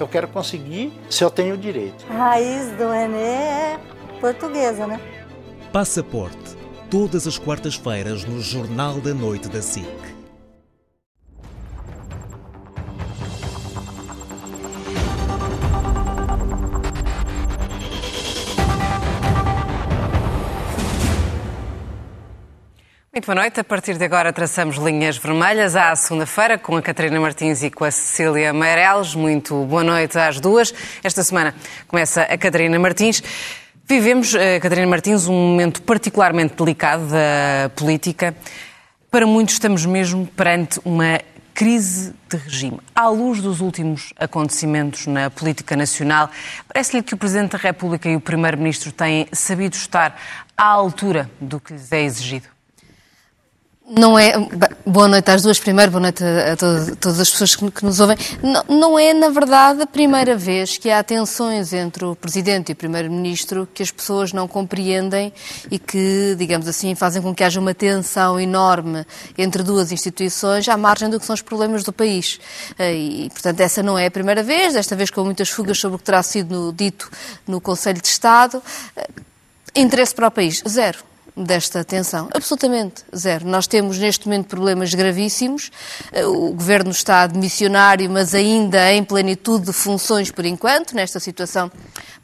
Eu quero conseguir se eu tenho direito. A raiz do René é portuguesa, né? Passaporte. Todas as quartas-feiras no Jornal da Noite da SIC. Boa noite. A partir de agora traçamos linhas vermelhas à segunda-feira com a Catarina Martins e com a Cecília Meireles. Muito boa noite às duas. Esta semana começa a Catarina Martins. Vivemos, eh, Catarina Martins, um momento particularmente delicado da política. Para muitos estamos mesmo perante uma crise de regime. À luz dos últimos acontecimentos na política nacional, parece-lhe que o Presidente da República e o Primeiro-Ministro têm sabido estar à altura do que lhes é exigido? Não é. Boa noite às duas, primeiro, boa noite a, todas, todas as pessoas que, que nos ouvem. Não, não, é, na verdade, a primeira vez que há tensões entre o Presidente e o Primeiro-Ministro que as pessoas não compreendem e que, digamos assim, fazem com que haja uma tensão enorme entre duas instituições à margem do que são os problemas do país. Eh, e, portanto, essa não é a primeira vez, desta vez com muitas fugas sobre o que terá sido dito no Conselho de Estado. Eh, interesse para o país, zero desta tensão? Absolutamente zero. Nós temos neste momento problemas gravíssimos. Eh, o governo está admissionário, mas ainda em plenitude de funções por enquanto, nesta situação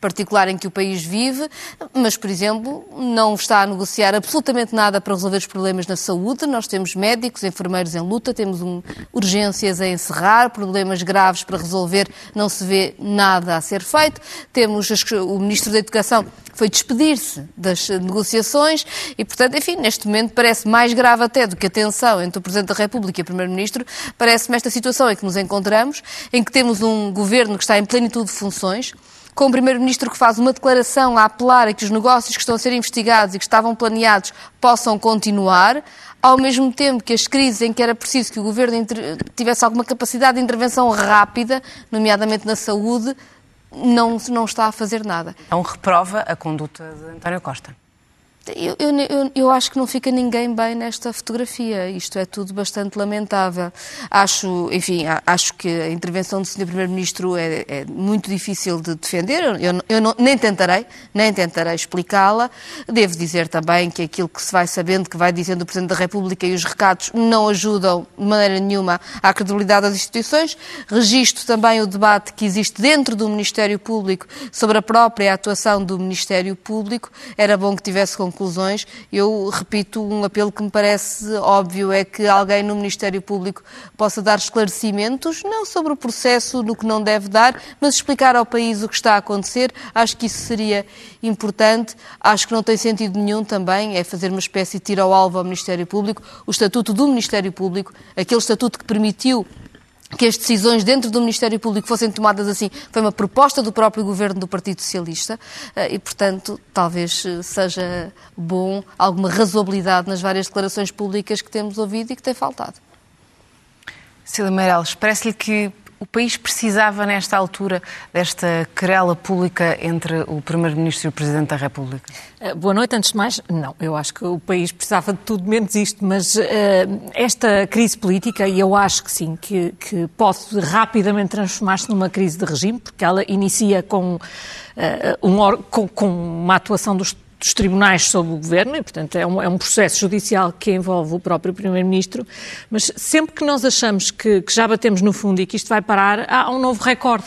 particular em que o país vive, mas, por exemplo, não está a negociar absolutamente nada para resolver os problemas na saúde. Nós temos médicos, enfermeiros em luta, temos um, urgências a encerrar, problemas graves para resolver, não se vê nada a ser feito. Temos o Ministro da Educação foi despedir-se das negociações e, portanto, enfim, neste momento parece mais grave até do que a tensão entre o Presidente da República e o Primeiro-Ministro, parece-me esta situação em que nos encontramos, em que temos um governo que está em plenitude de funções, com o Primeiro-Ministro que faz uma declaração a apelar a que os negócios que estão a ser investigados e que estavam planeados possam continuar, ao mesmo tempo que as crises em que era preciso que o Governo tivesse alguma capacidade de intervenção rápida, nomeadamente na saúde, não, não está a fazer nada. Então reprova a conduta de António Costa. Eu, eu, eu, acho que não fica ninguém bem nesta fotografia. Isto é tudo bastante lamentável. Acho, enfim, acho que a intervenção do Sr. Primeiro-Ministro é, é, muito difícil de defender. Eu, eu não, nem tentarei, nem tentarei explicá-la. Devo dizer também que aquilo que se vai sabendo, que vai dizendo o Presidente da República e os recados não ajudam de maneira nenhuma à credibilidade das instituições. Registro também o debate que existe dentro do Ministério Público sobre a própria atuação do Ministério Público. Era bom que tivesse com conclusões, eu repito um apelo que me parece óbvio, é que alguém no Ministério Público possa dar esclarecimentos, não sobre o processo, no que não deve dar, mas explicar ao país o que está a acontecer. Acho que isso seria importante. Acho que não tem sentido nenhum também, é fazer uma espécie de tiro ao alvo ao Ministério Público. O Estatuto do Ministério Público, aquele estatuto que permitiu que as decisões dentro do Ministério Público fossem tomadas assim. Foi uma proposta do próprio governo do Partido Socialista eh, e, portanto, talvez eh, seja bom alguma razoabilidade nas várias declarações públicas que temos ouvido e que tem faltado. Cília Meirelles, parece-lhe que o país precisava, nesta altura, desta querela pública entre o Primeiro-Ministro e o Presidente da República? Eh, boa noite. Antes de mais, não, eu acho que o país precisava de tudo menos isto, mas uh, esta crise política, e eu acho que sim, que, que pode rapidamente transformar-se numa crise de regime, porque ela inicia com, uh, um, com, com uma atuação dos dos tribunais sobre o governo, e, portanto, é um, é um processo judicial que envolve o próprio Primeiro-Ministro, mas sempre que nós achamos que, que, já batemos no fundo e que isto vai parar, há um novo recorde.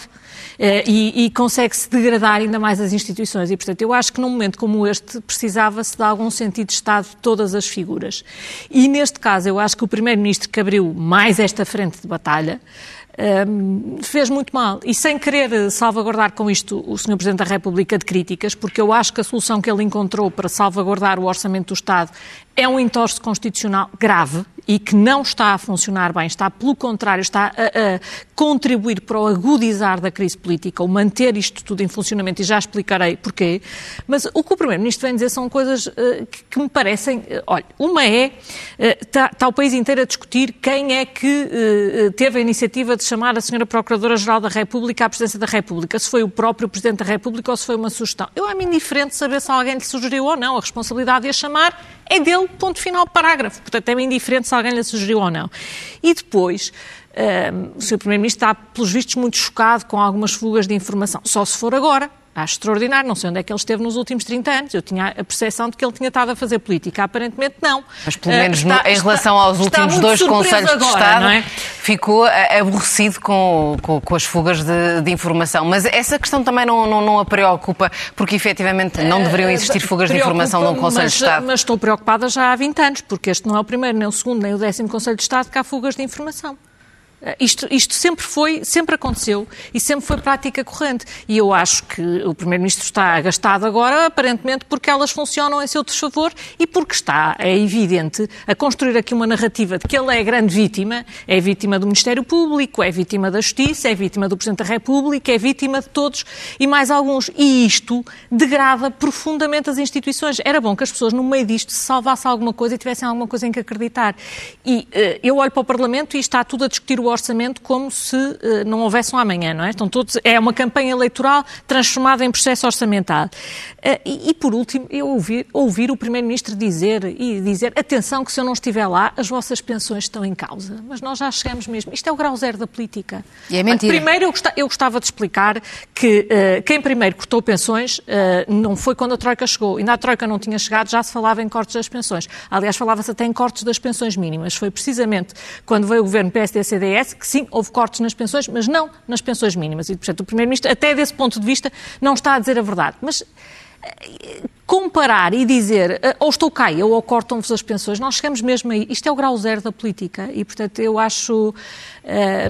Eh, e, e consegue-se degradar ainda mais as instituições. E, portanto, eu acho que num momento como este precisava-se de algum sentido de Estado de todas as figuras. E, neste caso, eu acho que o Primeiro-Ministro que abriu mais esta frente de batalha fez muito mal. E sem querer salvaguardar com isto o Sr. Presidente da República de críticas, porque eu acho que a solução que ele encontrou para salvaguardar o orçamento do Estado é um entorse constitucional grave e que não está a funcionar bem, está, pelo contrário, está a, a, contribuir para o agudizar da crise política, ou manter isto tudo em funcionamento, e já explicarei porquê. Mas o que o Primeiro-Ministro vem dizer são coisas uh, que, que, me parecem. Uh, olha, uma é. Está uh, tá o país inteiro a discutir quem é que teve a iniciativa de chamar a Sra. Procuradora-Geral da República à Presidência da República, se foi o próprio Presidente da República ou se foi uma sugestão. Eu acho-me indiferente saber se alguém lhe sugeriu ou não. A responsabilidade de a chamar é dele, ponto final, parágrafo. Portanto, é indiferente se alguém lhe sugeriu ou não. E depois, ehm, o Sr. Primeiro-Ministro está, pelos vistos, muito chocado com algumas fugas de informação. Só se for agora. Acho extraordinário, não sei onde é que ele esteve nos últimos 30 anos. Eu tinha a percepção de que ele tinha estado a fazer política. Aparentemente, não. Mas, pelo menos, uh, está, em relação aos últimos dois Conselhos agora, de Estado, é? ficou eh, aborrecido com, com, com as fugas de, de, informação. Mas essa questão também não, não, não, a preocupa, porque efetivamente não deveriam existir fugas de informação num Conselho de Estado. Mas estou preocupada já há 20 anos, porque este não é o primeiro, nem o segundo, nem o décimo Conselho de Estado que há fugas de informação. Eh, isto, isto, sempre foi, sempre aconteceu e sempre foi prática corrente. E eu acho que o Primeiro-Ministro está agastado agora, aparentemente, porque elas funcionam em seu desfavor e porque está, é evidente, a construir aqui uma narrativa de que ele é a grande vítima, é vítima do Ministério Público, é vítima da Justiça, é vítima do Presidente da República, é vítima de todos e mais alguns. E isto degrada profundamente as instituições. Era bom que as pessoas, no meio disto, se salvassem alguma coisa e tivessem alguma coisa em que acreditar. E uh, eu olho para o Parlamento e está tudo a discutir o orçamento como se uh, não houvesse um amanhã, não é? Estão todos, é uma campanha eleitoral transformada em processo orçamental. Uh, e, e, por último, eu ouvir, ouvir o Primeiro-Ministro dizer e dizer, atenção que se eu não estiver lá, as vossas pensões estão em causa. Mas nós já chegamos mesmo. Isto é o grau zero da política. E é mentira. Primeiro, eu, gostava, eu gostava de explicar que uh, quem primeiro cortou pensões não foi quando a Troika chegou. Ainda a Troika não tinha chegado, já se falava em cortes das pensões. Aliás, falava-se até em cortes das pensões mínimas. Foi precisamente quando veio o governo PSD-CDS parece que sim, houve cortes nas pensões, mas não nas pensões mínimas. E, portanto, o Primeiro-Ministro, até desse ponto de vista, não está a dizer a verdade. Mas eh, comparar e dizer eh, ou estou cá ou cortam-vos as pensões, nós chegamos mesmo aí. Isto é o grau zero da política e, portanto, eu acho. Eh,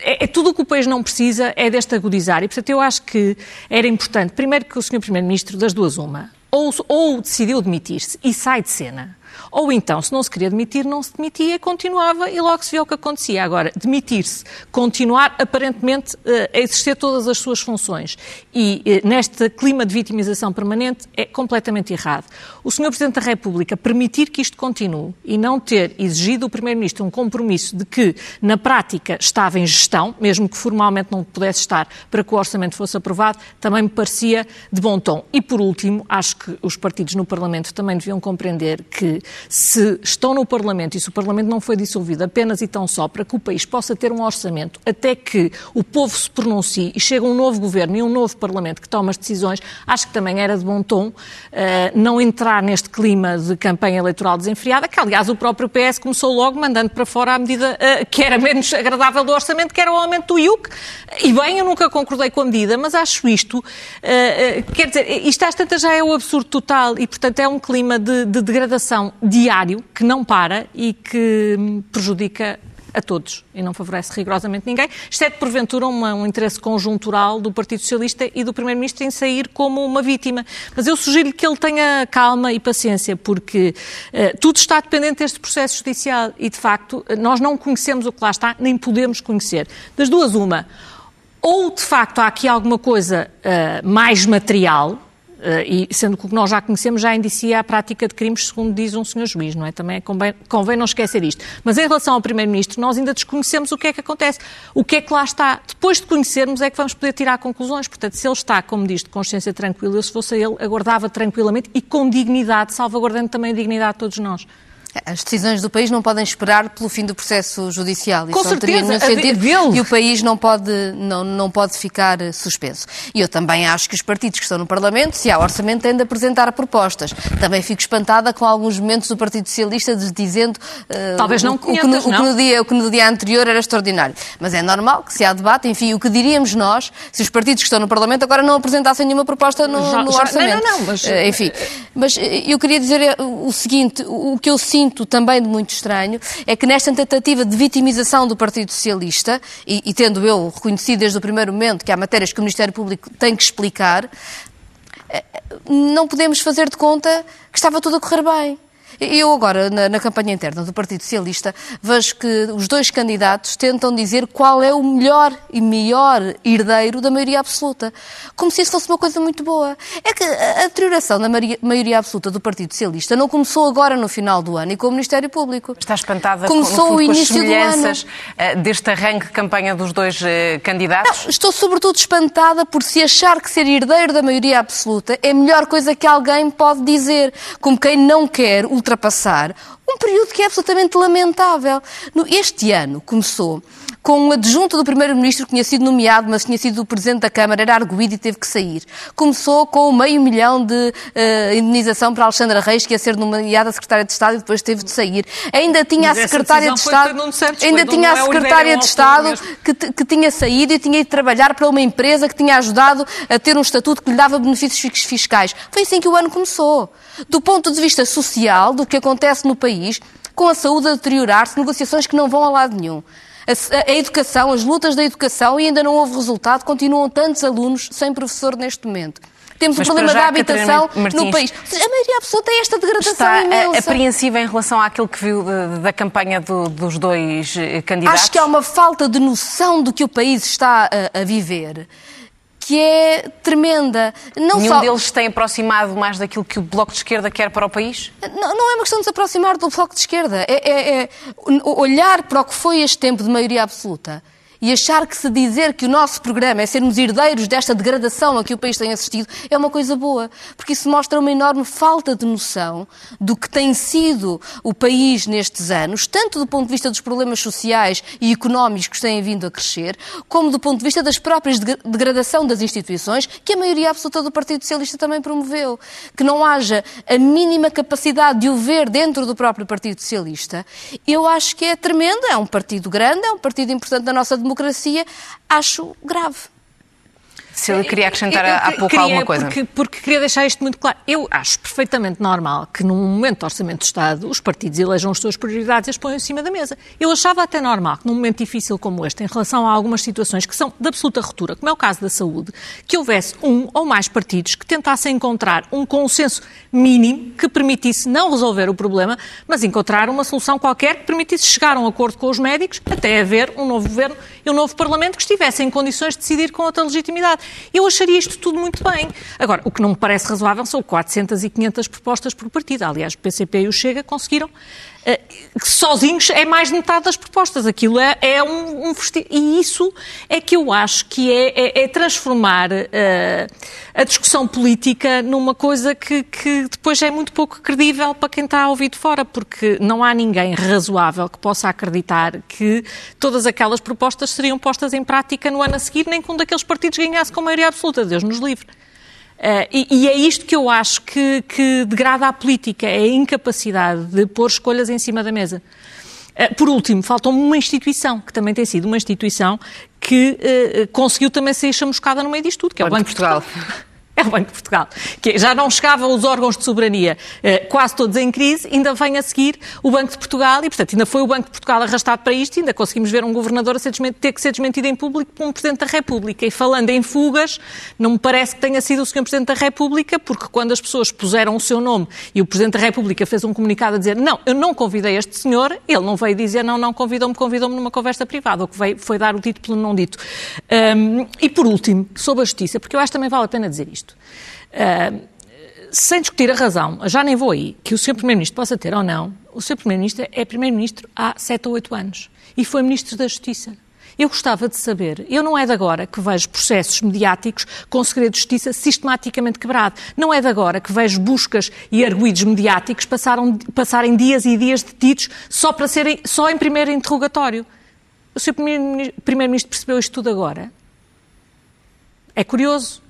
é, é, tudo o que o país não precisa é deste agudizar. E, portanto, eu acho que era importante, primeiro, que o Sr. Primeiro-Ministro, das duas, uma, ou, ou decidiu demitir-se e sai de cena ou então, se não se queria demitir, não se demitia, continuava e logo se vê o que acontecia. Agora, demitir-se, continuar aparentemente eh, a exercer todas as suas funções e eh, neste clima de vitimização permanente é completamente errado. O Sr. Presidente da República permitir que isto continue e não ter exigido o Primeiro-Ministro um compromisso de que, na prática, estava em gestão, mesmo que formalmente não pudesse estar, para que o orçamento fosse aprovado, também me parecia de bom tom. E, por último, acho que os partidos no Parlamento também deviam compreender que se estão no Parlamento e se o Parlamento não foi dissolvido apenas e tão só para que o país possa ter um orçamento até que o povo se pronuncie e chega um novo governo e um novo Parlamento que toma as decisões, acho que também era de bom tom uh, não entrar neste clima de campanha eleitoral desenfreada, que aliás o próprio PS começou logo mandando para fora a medida uh, que era menos agradável do orçamento, que era o aumento do IUC. E bem, eu nunca concordei com a medida, mas acho isto, uh, quer dizer, isto às tantas já é o absurdo total e, portanto, é um clima de, de degradação diário que não para e que prejudica a todos e não favorece rigorosamente ninguém, exceto porventura uma, um interesse conjuntural do Partido Socialista e do Primeiro-Ministro em sair como uma vítima. Mas eu sugiro-lhe que ele tenha calma e paciência, porque uh, tudo está dependente deste processo judicial e, de facto, nós não conhecemos o que lá está, nem podemos conhecer. Das duas, uma. Ou, de facto, há aqui alguma coisa uh, mais material, e sendo que o que nós já conhecemos já indicia a prática de crimes, segundo diz um senhor juiz, não é? Também convém, convém não esquecer isto. Mas em relação ao Primeiro-Ministro, nós ainda desconhecemos o que é que acontece, o que é que lá está. Depois de conhecermos é que vamos poder tirar conclusões. Portanto, se ele está, como diz, de consciência tranquila, eu se fosse ele, aguardava tranquilamente e com dignidade, salvaguardando também a dignidade de todos nós. As decisões do país não podem esperar pelo fim do processo judicial. Com Isso certeza, não teria sentido e o país não pode, não, não pode ficar suspenso. E eu também acho que os partidos que estão no Parlamento, se há orçamento, têm de apresentar propostas. Também fico espantada com alguns momentos do Partido Socialista dizendo uh, Talvez não o, o, que no, o, que no dia, o que no dia anterior era extraordinário. Mas é normal que se há debate, enfim, o que diríamos nós se os partidos que estão no Parlamento agora não apresentassem nenhuma proposta no, já, no já, orçamento. Não, não, não, mas... Uh, enfim, mas eu queria dizer o seguinte, o que eu sinto também de muito estranho é que nesta tentativa de vitimização do Partido Socialista, e, e tendo eu reconhecido desde o primeiro momento que há matérias que o Ministério Público tem que explicar, eh, não podemos fazer de conta que estava tudo a correr bem. Eu agora, na, na, campanha interna do Partido Socialista, vejo que os dois candidatos tentam dizer qual é o melhor e melhor herdeiro da maioria absoluta. Como se isso fosse uma coisa muito boa. É que a deterioração da maioria absoluta do Partido Socialista não começou agora no final do ano e com o Ministério Público. Está espantada começou com, fundo, o início com as semelhanças. Eh, deste arranque de campanha dos dois eh, candidatos? Não, estou sobretudo espantada por se achar que ser herdeiro da maioria absoluta é a melhor coisa que alguém pode dizer, como quem não quer ultrapassar um período que é absolutamente lamentável. Este ano começou com um adjunto do Primeiro-Ministro que tinha sido nomeado, mas tinha sido o Presidente da Câmara, era arguído e teve que sair. Começou com meio milhão de uh, indenização para Alexandra Reis, que ia ser nomeada Secretária de Estado e depois teve de sair. Ainda tinha mas a Secretária de Estado, ainda tinha a é Secretária de Estado que, que tinha saído e tinha ido trabalhar para uma empresa que tinha ajudado a ter um estatuto que lhe dava benefícios fiscais. Foi assim que o ano começou. Do ponto de vista social, do que acontece no país, com a saúde a deteriorar-se, negociações que não vão a lado nenhum a, a, educação, as lutas da educação e ainda não houve resultado, continuam tantos alunos sem professor neste momento. Temos Mas o problema da habitação Martins, no país. A maioria absoluta é esta degradação está imensa. apreensiva em relação àquilo que viu da campanha do, dos dois eh, candidatos? Acho que há uma falta de noção do que o país está a, a viver que é tremenda. Não Nenhum só... deles tem aproximado mais daquilo que o Bloco de Esquerda quer para o país? Não, não é uma questão de se aproximar do Bloco de Esquerda. É, é, é olhar para o que foi este tempo de maioria absoluta e achar que se dizer que o nosso programa é sermos herdeiros desta degradação a que o país tem assistido é uma coisa boa, porque isso mostra uma enorme falta de noção do que tem sido o país nestes anos, tanto do ponto de vista dos problemas sociais e económicos que têm vindo a crescer, como do ponto de vista das próprias degradação das instituições, que a maioria absoluta do Partido Socialista também promoveu. Que não haja a mínima capacidade de o ver dentro do próprio Partido Socialista, eu acho que é tremendo. É um partido grande, é um partido importante da nossa democracia, acho grave. Se ele queria acrescentar eu, eu, há pouco queria, alguma coisa. Porque, porque, queria deixar isto muito claro. Eu acho perfeitamente normal que, num momento de orçamento de Estado, os partidos elejam as suas prioridades e as ponham em cima da mesa. Eu achava até normal que, num momento difícil como este, em relação a algumas situações que são de absoluta ruptura, como é o caso da saúde, que houvesse um ou mais partidos que tentassem encontrar um consenso mínimo que permitisse não resolver o problema, mas encontrar uma solução qualquer que permitisse chegar a um acordo com os médicos até haver um novo governo e um novo Parlamento que estivessem em condições de decidir com outra legitimidade. Eu acharia isto tudo muito bem. Agora, o que não me parece razoável são 400 e 500 propostas por partido. Aliás, o PCP e o Chega conseguiram sozinhos é mais de metade das propostas. Aquilo é, é um, um E isso é que eu acho que é, é, é transformar uh, a discussão política numa coisa que, que, depois é muito pouco credível para quem está a ouvir de fora, porque não há ninguém razoável que possa acreditar que todas aquelas propostas seriam postas em prática no ano a seguir, nem que um daqueles partidos ganhasse com maioria absoluta. Deus nos livre. Uh, e, e, é isto que eu acho que, que, degrada a política, é a incapacidade de pôr escolhas em cima da mesa. Uh, por último, faltou-me uma instituição, que também tem sido uma instituição que uh, conseguiu também ser chamuscada no meio disto tudo, que é o Banco de Portugal. Portugal. É o Banco de Portugal. Que já não chegavam os órgãos de soberania eh, quase todos em crise, ainda vem a seguir o Banco de Portugal e, portanto, ainda foi o Banco de Portugal arrastado para isto ainda conseguimos ver um governador ser ter que ser desmentido em público por um Presidente da República. E falando em fugas, não me parece que tenha sido o Sr. Presidente da República, porque quando as pessoas puseram o seu nome e o Presidente da República fez um comunicado a dizer não, eu não convidei este senhor, ele não veio dizer não, não convidou-me, convidou-me numa conversa privada, o que veio foi dar o dito pelo não dito. Um, e por último, sobre a justiça, porque eu acho que também vale a pena dizer isto. Uh, sem discutir a razão, já nem vou aí, que o Sr. Primeiro-Ministro possa ter ou não, o Sr. Primeiro-Ministro é Primeiro-Ministro há sete ou oito anos e foi Ministro da Justiça. Eu gostava de saber, eu não é de agora que vejo processos mediáticos com segredo de justiça sistematicamente quebrado. Não é de agora que vejo buscas e arguídos mediáticos passaram, passarem dias e dias detidos só, para serem, só em primeiro interrogatório. O Sr. Primeiro-Ministro percebeu isto tudo agora? É curioso.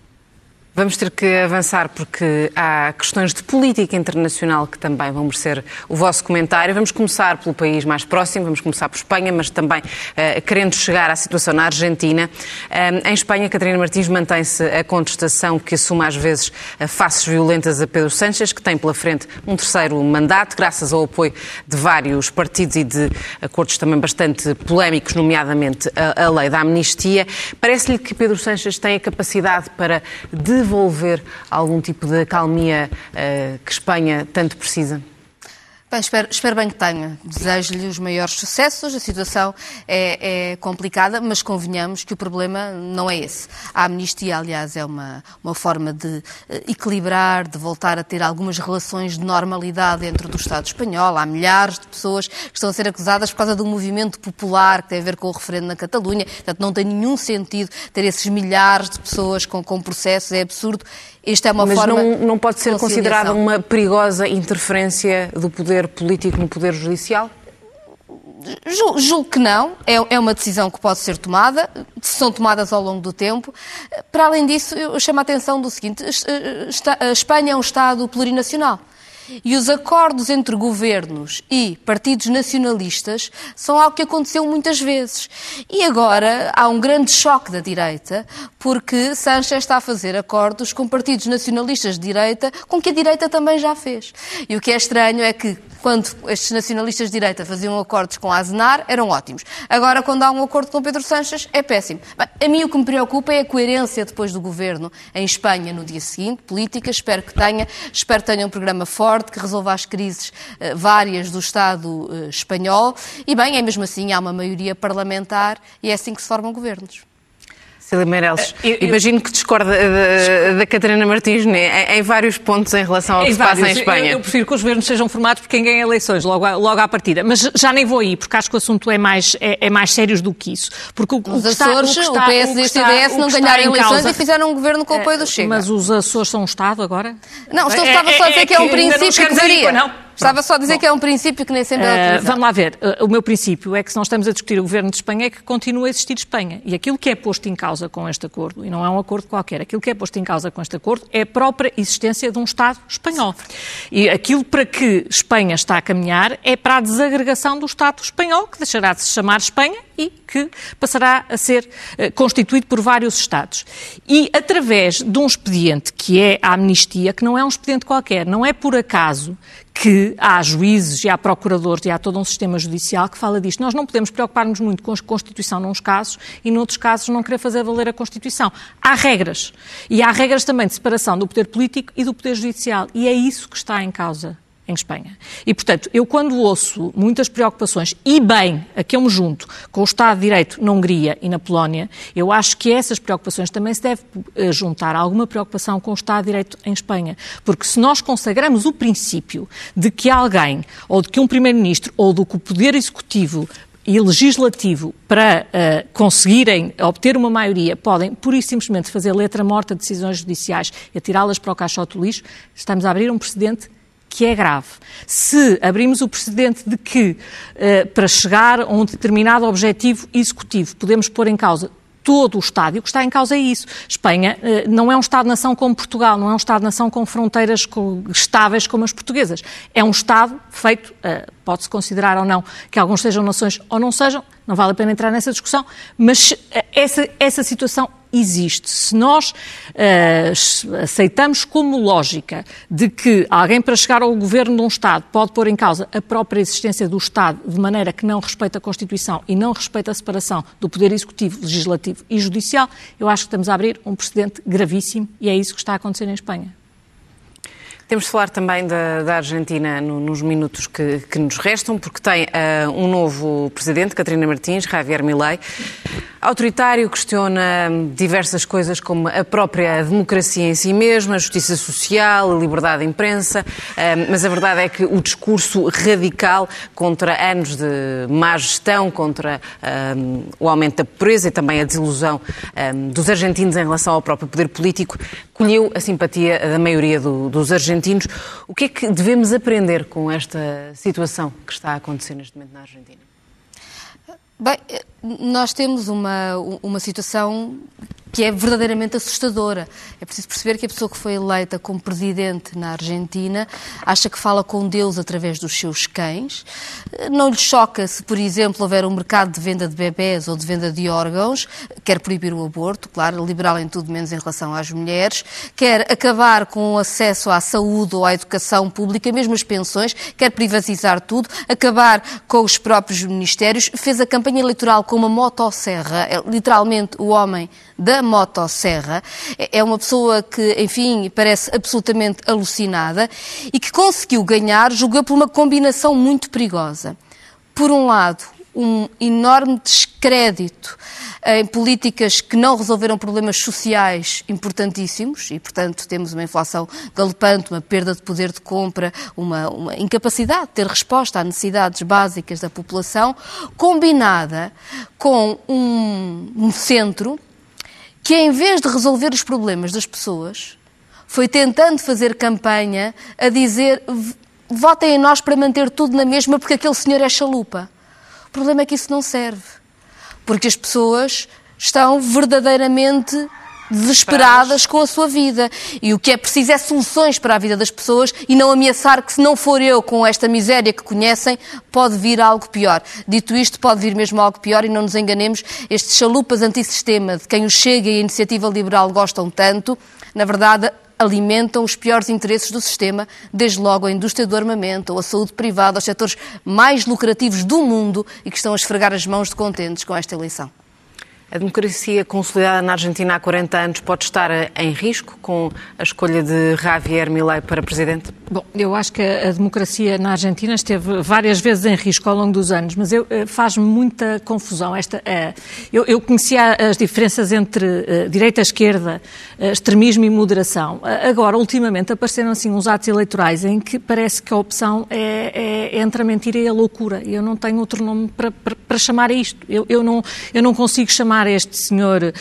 Vamos ter que avançar porque há questões de política internacional que também vão merecer o vosso comentário. Vamos começar pelo país mais próximo, vamos começar por Espanha, mas também uh, querendo chegar à situação na Argentina. Uh, em Espanha, Catarina Martins mantém-se a contestação que assume às vezes faces violentas a Pedro Sánchez, que tem pela frente um terceiro mandato, graças ao apoio de vários partidos e de acordos também bastante polémicos, nomeadamente a, a lei da amnistia. Parece-lhe que Pedro Sánchez tem a capacidade para devolver algum tipo de acalmia uh, que Espanha tanto precisa? Bem, espero, espero, bem que tenha. Desejo-lhe os maiores sucessos. A situação é, é, complicada, mas convenhamos que o problema não é esse. A amnistia, aliás, é uma, uma forma de eh, equilibrar, de voltar a ter algumas relações de normalidade dentro do Estado espanhol. Há milhares de pessoas que estão a ser acusadas por causa do movimento popular que tem a ver com o referendo na Catalunha. Portanto, não tem nenhum sentido ter esses milhares de pessoas com, com processos. É absurdo. Esta é uma Mas forma não, não pode ser considerada uma perigosa interferência do poder político no poder judicial? Julgo, que não. É, é, uma decisão que pode ser tomada, são tomadas ao longo do tempo. Para além disso, eu chamo a atenção do seguinte: a Espanha é um Estado plurinacional. E os acordos entre governos e partidos nacionalistas são algo que aconteceu muitas vezes. E agora há um grande choque da direita, porque Sánchez está a fazer acordos com partidos nacionalistas de direita, com que a direita também já fez. E o que é estranho é que quando estes nacionalistas de direita faziam acordos com Aznar, eram ótimos. Agora, quando há um acordo com Pedro Sanches, é péssimo. Bem, a mim o que me preocupa é a coerência depois do governo em Espanha no dia seguinte, política, espero que tenha, espero que tenha um programa forte, que resolva as crises uh, várias do Estado uh, espanhol. E bem, é mesmo assim, há uma maioria parlamentar e é assim que se formam governos. Cília Meirelles, eh, eu, imagino que discorda da, da Catarina Martins né, em, em, vários pontos em relação ao que se passa em Espanha. Eu, eu, prefiro que os governos sejam formados por quem ganha eleições, logo, à, logo à partida. Mas já nem vou aí, porque acho que o assunto é mais, é, é mais sério do que isso. Porque o, os o Açores, está, o, PSD e o CDS não ganharam eleições causa... e fizeram um governo com o apoio do é, Chega. Mas os Açores são um Estado agora? Não, estou, estava só a dizer é, que é um princípio que deveria. Não. Estava só a dizer Bom, que é um princípio que nem sempre é uh. Vamos lá ver. Uh, o meu princípio é que se nós estamos a discutir o governo de Espanha é que continua a existir Espanha. E aquilo que é posto em causa com este acordo, e não é um acordo qualquer, aquilo que é posto em causa com este acordo é a própria existência de um Estado espanhol. E aquilo para que Espanha está a caminhar é para a desagregação do Estado espanhol, que deixará de se chamar Espanha e que passará a ser uh, constituído por vários Estados. E através de um expediente que é a amnistia, que não é um expediente qualquer, não é por acaso que há juízes e há procuradores e há todo um sistema judicial que fala disto. Nós não podemos preocupar-nos muito com a Constituição nos casos e noutros casos não querer fazer valer a Constituição. Há regras. E há regras também de separação do poder político e do poder judicial. E é isso que está em causa em Espanha. E, portanto, eu quando ouço muitas preocupações, e bem, a que eu me junto, com o Estado de Direito na Hungria e na Polónia, eu acho que essas preocupações também se deve eh, juntar a alguma preocupação com o Estado de Direito em Espanha. Porque se nós consagramos o princípio de que alguém, ou de que um Primeiro-Ministro, ou do que o Poder Executivo e legislativo para uh, conseguirem obter uma maioria podem, pura e simplesmente, fazer letra morta de decisões judiciais e atirá-las para o caixote do lixo, estamos a abrir um precedente que é grave. Se abrimos o precedente de que, eh, para chegar a um determinado objetivo executivo, podemos pôr em causa todo o Estado. E o que está em causa é isso. Espanha eh, não é um Estado-nação como Portugal, não é um Estado-nação com fronteiras estáveis como as portuguesas. É um Estado feito, eh, pode-se considerar ou não que alguns sejam nações ou não sejam, não vale a pena entrar nessa discussão, mas essa, essa situação existe. Se nós uh, aceitamos como lógica de que alguém para chegar ao governo de um Estado pode pôr em causa a própria existência do Estado de maneira que não respeita a Constituição e não respeita a separação do poder executivo, legislativo e judicial, eu acho que estamos a abrir um precedente gravíssimo e é isso que está a acontecer em Espanha. Temos de falar também da, da Argentina no, nos minutos que, que, nos restam, porque tem uh, um novo presidente, Catarina Martins, Javier Milei, autoritário, questiona diversas coisas como a própria democracia em si mesma, a justiça social, a liberdade de imprensa, uh, mas a verdade é que o discurso radical contra anos de má gestão, contra uh, o aumento da pobreza e também a desilusão dos argentinos em relação ao próprio poder político, colheu a simpatia da maioria do, dos argentinos. O que é que devemos aprender com esta situação que está a acontecer neste momento na Argentina? Bem, nós temos uma, uma situação que é verdadeiramente assustadora. É preciso perceber que a pessoa que foi eleita como presidente na Argentina acha que fala com Deus através dos seus cães. Não lhe choca se, por exemplo, houver um mercado de venda de bebés ou de venda de órgãos, quer proibir o aborto, claro, liberal em tudo menos em relação às mulheres, quer acabar com o acesso à saúde ou à educação pública, mesmo as pensões, quer privatizar tudo, acabar com os próprios ministérios, fez a campanha eleitoral com uma motosserra, é, literalmente o homem da motosserra. É uma pessoa que, enfim, parece absolutamente alucinada e que conseguiu ganhar, julgou por uma combinação muito perigosa. Por um lado, um enorme descrédito em políticas que não resolveram problemas sociais importantíssimos e, portanto, temos uma inflação galopante, uma perda de poder de compra, uma, uma incapacidade de ter resposta às necessidades básicas da população, combinada com um, um centro que, em vez de resolver os problemas das pessoas, foi tentando fazer campanha a dizer votem em nós para manter tudo na mesma porque aquele senhor é chalupa. O problema é que isso não serve porque as pessoas estão verdadeiramente desesperadas com a sua vida. E o que é preciso é soluções para a vida das pessoas e não ameaçar que, se não for eu com esta miséria que conhecem, pode vir algo pior. Dito isto, pode vir mesmo algo pior e não nos enganemos, estes chalupas antissistema de quem o Chega e a Iniciativa Liberal gostam tanto, na verdade, alimentam os piores interesses do sistema, desde logo a indústria do armamento ou a saúde privada, os setores mais lucrativos do mundo e que estão a esfregar as mãos de contentes com esta eleição. A democracia consolidada na Argentina há 40 anos pode estar em risco com a escolha de Javier Milei para presidente? Bom, eu acho que a democracia na Argentina esteve várias vezes em risco ao longo dos anos, mas eh, faz-me muita confusão. Esta, uh, eu, eu, conhecia as diferenças entre uh, direita e esquerda, extremismo e moderação. agora, ultimamente, apareceram assim uns atos eleitorais em que parece que a opção é, é, é entre a mentira e a loucura. Eu não tenho outro nome para, para, para chamar isto. Eu, eu, não, eu não consigo chamar este senhor uh, uh,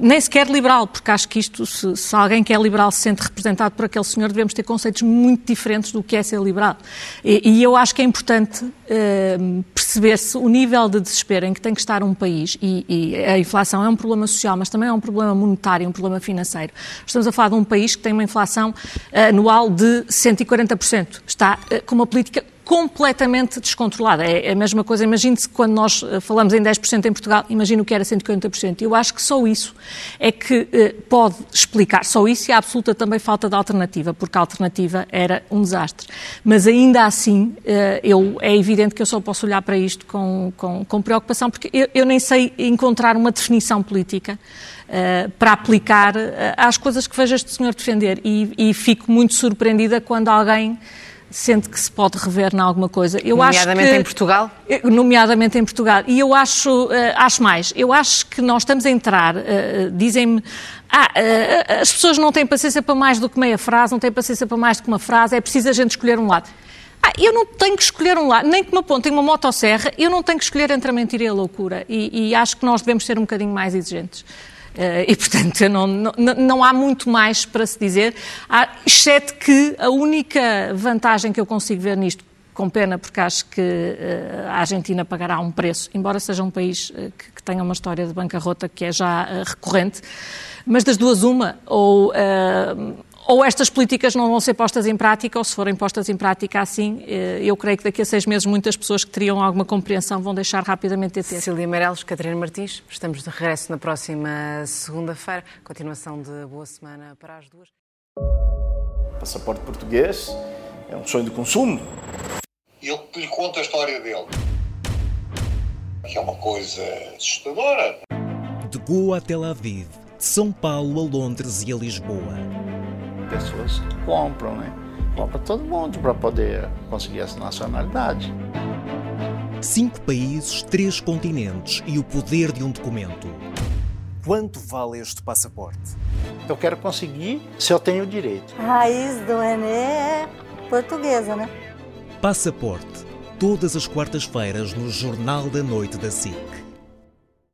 nem sequer liberal, porque acho que isto, se, se, alguém que é liberal se sente representado por aquele senhor, devemos ter conceitos muito diferentes do que é ser liberal. E, e eu acho que é importante uh, perceber-se o nível de desespero em que tem que estar um país, e, e, a inflação é um problema social, mas também é um problema monetário, um problema financeiro. Estamos a falar de um país que tem uma inflação anual de 140%. Está com uma política completamente descontrolada. É a mesma coisa, imagine-se quando nós eh, falamos em 10% em Portugal, imagine o que era 140%. Eu acho que só isso é que eh, pode explicar, só isso e a absoluta também falta de alternativa, porque a alternativa era um desastre. Mas ainda assim, eh, eu, é evidente que eu só posso olhar para isto com, com, com preocupação, porque eu, eu, nem sei encontrar uma definição política uh, para aplicar uh, às coisas que vejo este senhor defender e, e fico muito surpreendida quando alguém sente que se pode rever em alguma coisa. Eu nomeadamente que, em Portugal? Nomeadamente em Portugal. E eu acho, uh, acho mais, eu acho que nós estamos a entrar, uh, dizem-me, ah, as pessoas não têm paciência para mais do que meia frase, não têm paciência para mais do que uma frase, é preciso a gente escolher um lado. Ah, eu não tenho que escolher um lado, nem que me apontem uma motosserra, eu não tenho que escolher entre a mentira e a loucura. E, e acho que nós devemos ser um bocadinho mais exigentes. Uh, e, portanto, não, não, não, há muito mais para se dizer, há, exceto que a única vantagem que eu consigo ver nisto, com pena, porque acho que uh, a Argentina pagará um preço, embora seja um país uh, que, que, tenha uma história de bancarrota que é já recorrente, mas das duas, uma, ou ou estas políticas não vão ser postas em prática, ou se forem postas em prática assim, eh, eu creio que daqui a seis meses muitas pessoas que teriam alguma compreensão vão deixar rapidamente de ter. Cecília Meireles, Catarina Martins, estamos de regresso na próxima segunda-feira. Continuação de boa semana para as duas. Passaporte português é um sonho de consumo. Eu lhe conto a história dele. Que é uma coisa assustadora. De Goa a Tel Aviv, de São Paulo a Londres e a Lisboa pessoas compram, né? Compra todo mundo para poder conseguir essa nacionalidade. Cinco países, três continentes e o poder de um documento. Quanto vale este passaporte? Eu quero conseguir se eu tenho direito. A raiz do René é portuguesa, né? Passaporte. Todas as quartas-feiras no Jornal da Noite da SIC.